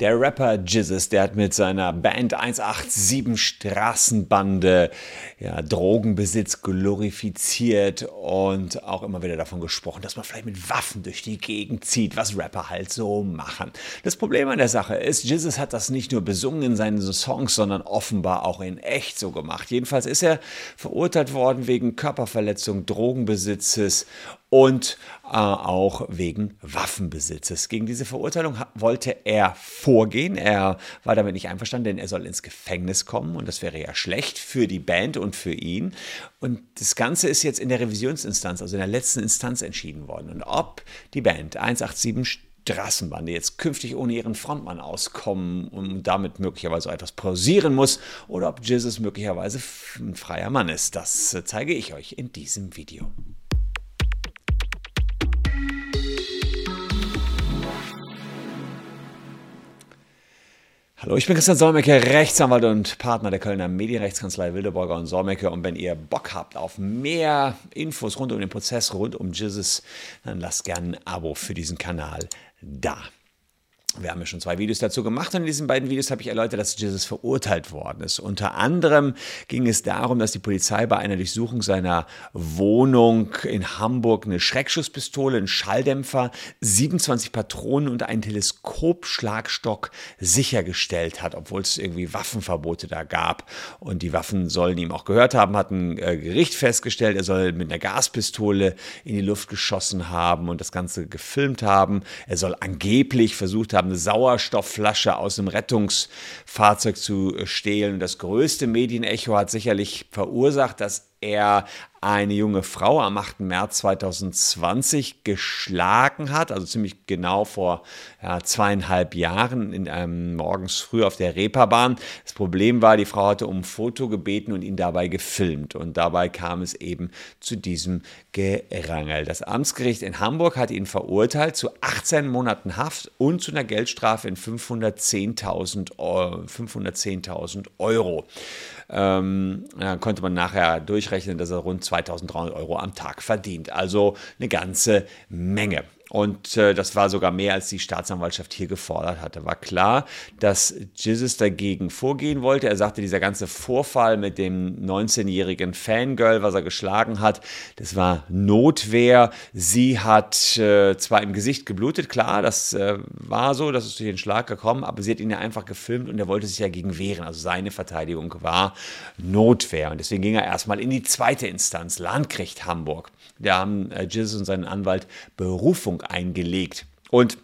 Der Rapper Jizzes, der hat mit seiner Band 187 Straßenbande ja, Drogenbesitz glorifiziert und auch immer wieder davon gesprochen, dass man vielleicht mit Waffen durch die Gegend zieht, was Rapper halt so machen. Das Problem an der Sache ist, Jizzes hat das nicht nur besungen in seinen Songs, sondern offenbar auch in echt so gemacht. Jedenfalls ist er verurteilt worden wegen Körperverletzung, Drogenbesitzes und äh, auch wegen Waffenbesitzes. Gegen diese Verurteilung wollte er vorgehen. Er war damit nicht einverstanden, denn er soll ins Gefängnis kommen und das wäre ja schlecht für die Band und für ihn. Und das Ganze ist jetzt in der Revisionsinstanz, also in der letzten Instanz entschieden worden. Und ob die Band 187 Straßenbande jetzt künftig ohne ihren Frontmann auskommen und damit möglicherweise etwas pausieren muss oder ob Jesus möglicherweise ein freier Mann ist, das zeige ich euch in diesem Video. Hallo, ich bin Christian Solmecke, Rechtsanwalt und Partner der Kölner Medienrechtskanzlei Wildeborger und Solmecke. Und wenn ihr Bock habt auf mehr Infos rund um den Prozess, rund um Jizzes, dann lasst gerne ein Abo für diesen Kanal da. Wir haben ja schon zwei Videos dazu gemacht und in diesen beiden Videos habe ich erläutert, dass Jesus verurteilt worden ist. Unter anderem ging es darum, dass die Polizei bei einer Durchsuchung seiner Wohnung in Hamburg eine Schreckschusspistole, einen Schalldämpfer, 27 Patronen und einen Teleskopschlagstock sichergestellt hat, obwohl es irgendwie Waffenverbote da gab. Und die Waffen sollen ihm auch gehört haben, hat ein äh, Gericht festgestellt, er soll mit einer Gaspistole in die Luft geschossen haben und das Ganze gefilmt haben. Er soll angeblich versucht haben, haben, eine Sauerstoffflasche aus einem Rettungsfahrzeug zu stehlen. Das größte Medienecho hat sicherlich verursacht, dass er eine junge Frau am 8. März 2020 geschlagen hat, also ziemlich genau vor ja, zweieinhalb Jahren, in einem, morgens früh auf der Reeperbahn. Das Problem war, die Frau hatte um ein Foto gebeten und ihn dabei gefilmt. Und dabei kam es eben zu diesem Gerangel. Das Amtsgericht in Hamburg hat ihn verurteilt zu 18 Monaten Haft und zu einer Geldstrafe in 510.000 Euro. 510 Euro. Ähm, konnte man nachher durchrechnen, dass er rund 2300 Euro am Tag verdient. Also eine ganze Menge. Und äh, das war sogar mehr, als die Staatsanwaltschaft hier gefordert hatte. War klar, dass Jesus dagegen vorgehen wollte. Er sagte, dieser ganze Vorfall mit dem 19-jährigen Fangirl, was er geschlagen hat, das war Notwehr. Sie hat äh, zwar im Gesicht geblutet, klar, das äh, war so, das ist durch den Schlag gekommen, aber sie hat ihn ja einfach gefilmt und er wollte sich ja gegen wehren. Also seine Verteidigung war Notwehr. Und deswegen ging er erstmal in die zweite Instanz, Landgericht Hamburg. Da haben äh, Jesus und sein Anwalt Berufung eingelegt. Und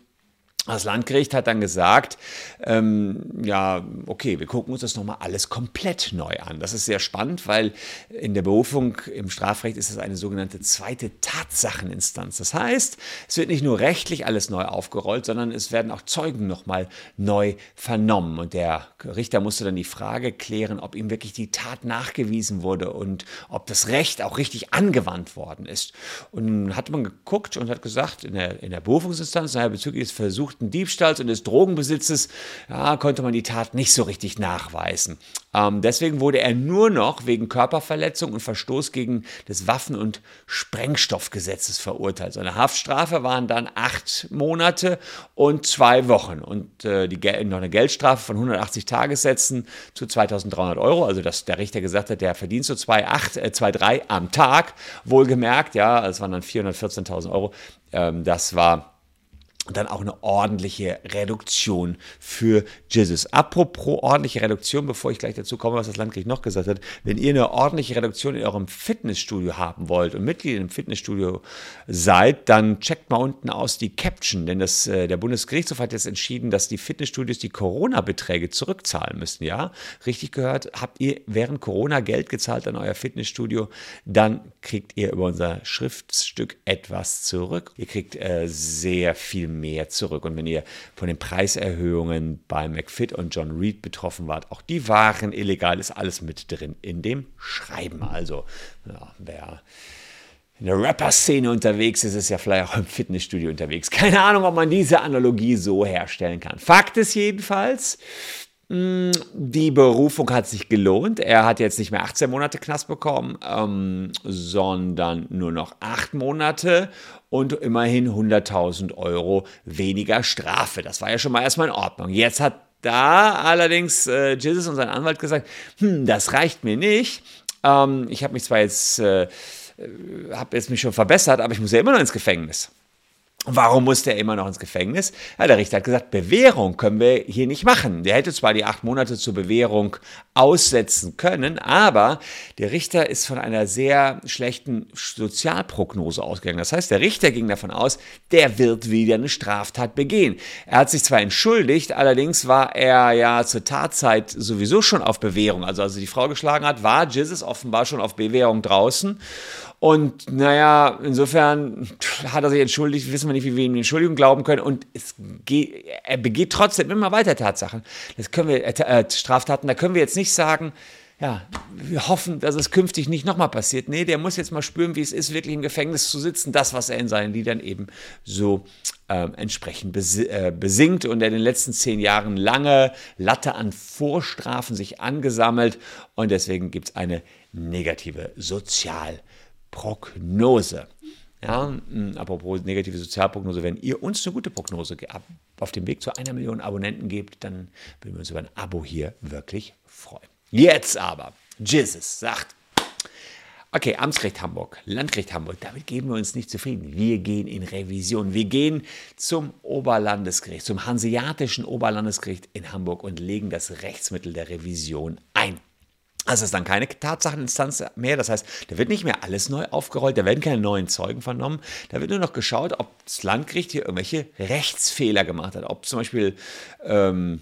das Landgericht hat dann gesagt, ähm, ja, okay, wir gucken uns das nochmal alles komplett neu an. Das ist sehr spannend, weil in der Berufung im Strafrecht ist es eine sogenannte zweite Tatsacheninstanz. Das heißt, es wird nicht nur rechtlich alles neu aufgerollt, sondern es werden auch Zeugen nochmal neu vernommen. Und der Richter musste dann die Frage klären, ob ihm wirklich die Tat nachgewiesen wurde und ob das Recht auch richtig angewandt worden ist. Und dann hat man geguckt und hat gesagt, in der, in der Berufungsinstanz, naja, bezüglich des Versuchs, versuchten Diebstahls und des Drogenbesitzes ja, konnte man die Tat nicht so richtig nachweisen. Ähm, deswegen wurde er nur noch wegen Körperverletzung und Verstoß gegen das Waffen- und Sprengstoffgesetzes verurteilt. Seine Haftstrafe waren dann acht Monate und zwei Wochen und äh, die, noch eine Geldstrafe von 180 Tagessätzen zu 2300 Euro. Also, dass der Richter gesagt hat, der verdient so 2,8, äh, 2,3 am Tag. Wohlgemerkt, ja, es waren dann 414.000 Euro. Ähm, das war dann auch eine ordentliche Reduktion für Jesus. Apropos ordentliche Reduktion, bevor ich gleich dazu komme, was das Landgericht noch gesagt hat, wenn ihr eine ordentliche Reduktion in eurem Fitnessstudio haben wollt und Mitglied im Fitnessstudio seid, dann checkt mal unten aus die Caption, denn das, äh, der Bundesgerichtshof hat jetzt entschieden, dass die Fitnessstudios die Corona-Beträge zurückzahlen müssen. Ja, richtig gehört, habt ihr während Corona Geld gezahlt an euer Fitnessstudio, dann kriegt ihr über unser Schriftstück etwas zurück. Ihr kriegt äh, sehr viel mehr mehr zurück. Und wenn ihr von den Preiserhöhungen bei McFit und John Reed betroffen wart, auch die waren illegal, ist alles mit drin in dem Schreiben. Also, ja, wer in der Rapper-Szene unterwegs ist, ist ja vielleicht auch im Fitnessstudio unterwegs. Keine Ahnung, ob man diese Analogie so herstellen kann. Fakt ist jedenfalls, die Berufung hat sich gelohnt. Er hat jetzt nicht mehr 18 Monate Knast bekommen, ähm, sondern nur noch 8 Monate und immerhin 100.000 Euro weniger Strafe. Das war ja schon mal erstmal in Ordnung. Jetzt hat da allerdings äh, Jesus und sein Anwalt gesagt, hm, das reicht mir nicht. Ähm, ich habe mich zwar jetzt, äh, äh habe jetzt mich schon verbessert, aber ich muss ja immer noch ins Gefängnis. Warum musste er immer noch ins Gefängnis? Ja, der Richter hat gesagt, Bewährung können wir hier nicht machen. Der hätte zwar die acht Monate zur Bewährung aussetzen können, aber der Richter ist von einer sehr schlechten Sozialprognose ausgegangen. Das heißt, der Richter ging davon aus, der wird wieder eine Straftat begehen. Er hat sich zwar entschuldigt, allerdings war er ja zur Tatzeit sowieso schon auf Bewährung. Also als er die Frau geschlagen hat, war Jesus offenbar schon auf Bewährung draußen. Und naja, insofern hat er sich entschuldigt, wissen wir nicht, wie wir ihm die Entschuldigung glauben können. Und es geht, er begeht trotzdem immer weiter Tatsachen. Das können wir, äh, Straftaten, da können wir jetzt nicht sagen, ja, wir hoffen, dass es künftig nicht nochmal passiert. Nee, der muss jetzt mal spüren, wie es ist, wirklich im Gefängnis zu sitzen. Das, was er in seinen Liedern eben so äh, entsprechend äh, besingt und er in den letzten zehn Jahren lange Latte an Vorstrafen sich angesammelt. Und deswegen gibt es eine negative Sozial- Prognose. Ja, hm, apropos negative Sozialprognose, wenn ihr uns eine gute Prognose auf dem Weg zu einer Million Abonnenten gebt, dann würden wir uns über ein Abo hier wirklich freuen. Jetzt aber, Jesus sagt, okay, Amtsgericht Hamburg, Landgericht Hamburg, damit geben wir uns nicht zufrieden. Wir gehen in Revision. Wir gehen zum Oberlandesgericht, zum Hanseatischen Oberlandesgericht in Hamburg und legen das Rechtsmittel der Revision ein. Also ist dann keine Tatsacheninstanz mehr. Das heißt, da wird nicht mehr alles neu aufgerollt, da werden keine neuen Zeugen vernommen. Da wird nur noch geschaut, ob das Landgericht hier irgendwelche Rechtsfehler gemacht hat. Ob zum Beispiel ähm,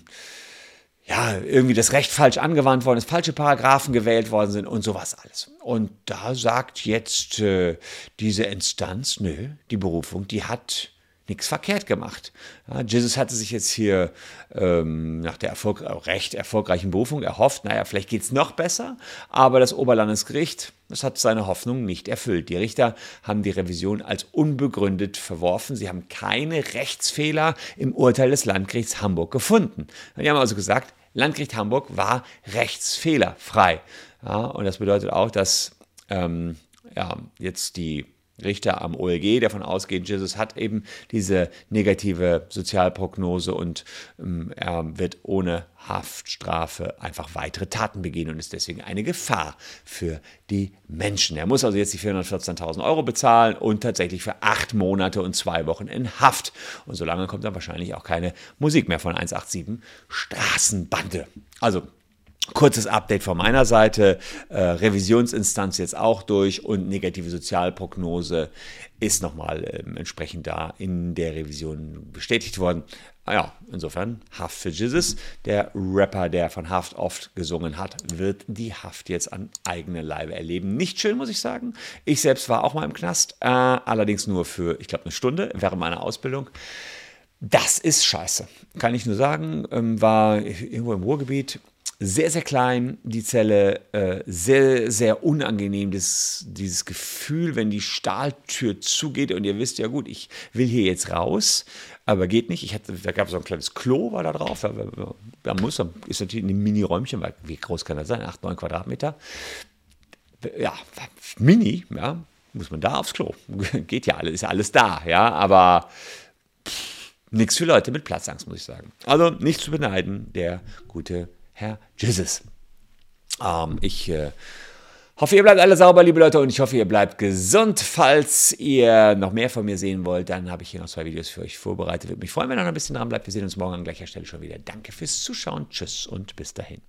ja, irgendwie das Recht falsch angewandt worden ist, falsche Paragraphen gewählt worden sind und sowas alles. Und da sagt jetzt äh, diese Instanz, nö, die Berufung, die hat nichts verkehrt gemacht. Ja, Jesus hatte sich jetzt hier ähm, nach der Erfolg, recht erfolgreichen Berufung erhofft, naja, vielleicht geht es noch besser, aber das Oberlandesgericht, das hat seine Hoffnung nicht erfüllt. Die Richter haben die Revision als unbegründet verworfen. Sie haben keine Rechtsfehler im Urteil des Landgerichts Hamburg gefunden. Die haben also gesagt, Landgericht Hamburg war rechtsfehlerfrei. Ja, und das bedeutet auch, dass ähm, ja, jetzt die Richter am OLG davon ausgehen, Jesus hat eben diese negative Sozialprognose und ähm, er wird ohne Haftstrafe einfach weitere Taten begehen und ist deswegen eine Gefahr für die Menschen. Er muss also jetzt die 414.000 Euro bezahlen und tatsächlich für acht Monate und zwei Wochen in Haft. Und solange kommt dann wahrscheinlich auch keine Musik mehr von 187 Straßenbande. Also Kurzes Update von meiner Seite. Äh, Revisionsinstanz jetzt auch durch und negative Sozialprognose ist nochmal äh, entsprechend da in der Revision bestätigt worden. Ah ja, insofern Haft für Jesus. Der Rapper, der von Haft oft gesungen hat, wird die Haft jetzt an eigene Leibe erleben. Nicht schön, muss ich sagen. Ich selbst war auch mal im Knast, äh, allerdings nur für, ich glaube, eine Stunde während meiner Ausbildung. Das ist scheiße, kann ich nur sagen. Ähm, war irgendwo im Ruhrgebiet sehr, sehr klein, die Zelle, äh, sehr, sehr unangenehm, das, dieses Gefühl, wenn die Stahltür zugeht und ihr wisst, ja gut, ich will hier jetzt raus, aber geht nicht. Ich hatte, da gab es so ein kleines Klo, war da drauf, da, da muss, ist natürlich ein Mini-Räumchen, weil wie groß kann das sein? 8, 9 Quadratmeter. Ja, mini, ja, muss man da aufs Klo. Geht ja alles, ist ja alles da, ja, aber nichts für Leute mit Platzangst, muss ich sagen. Also nicht zu beneiden, der gute Herr Jesus. Ähm, ich äh, hoffe, ihr bleibt alle sauber, liebe Leute, und ich hoffe, ihr bleibt gesund. Falls ihr noch mehr von mir sehen wollt, dann habe ich hier noch zwei Videos für euch vorbereitet. Würde mich freuen, wenn ihr noch ein bisschen dran bleibt. Wir sehen uns morgen an gleicher Stelle schon wieder. Danke fürs Zuschauen. Tschüss und bis dahin.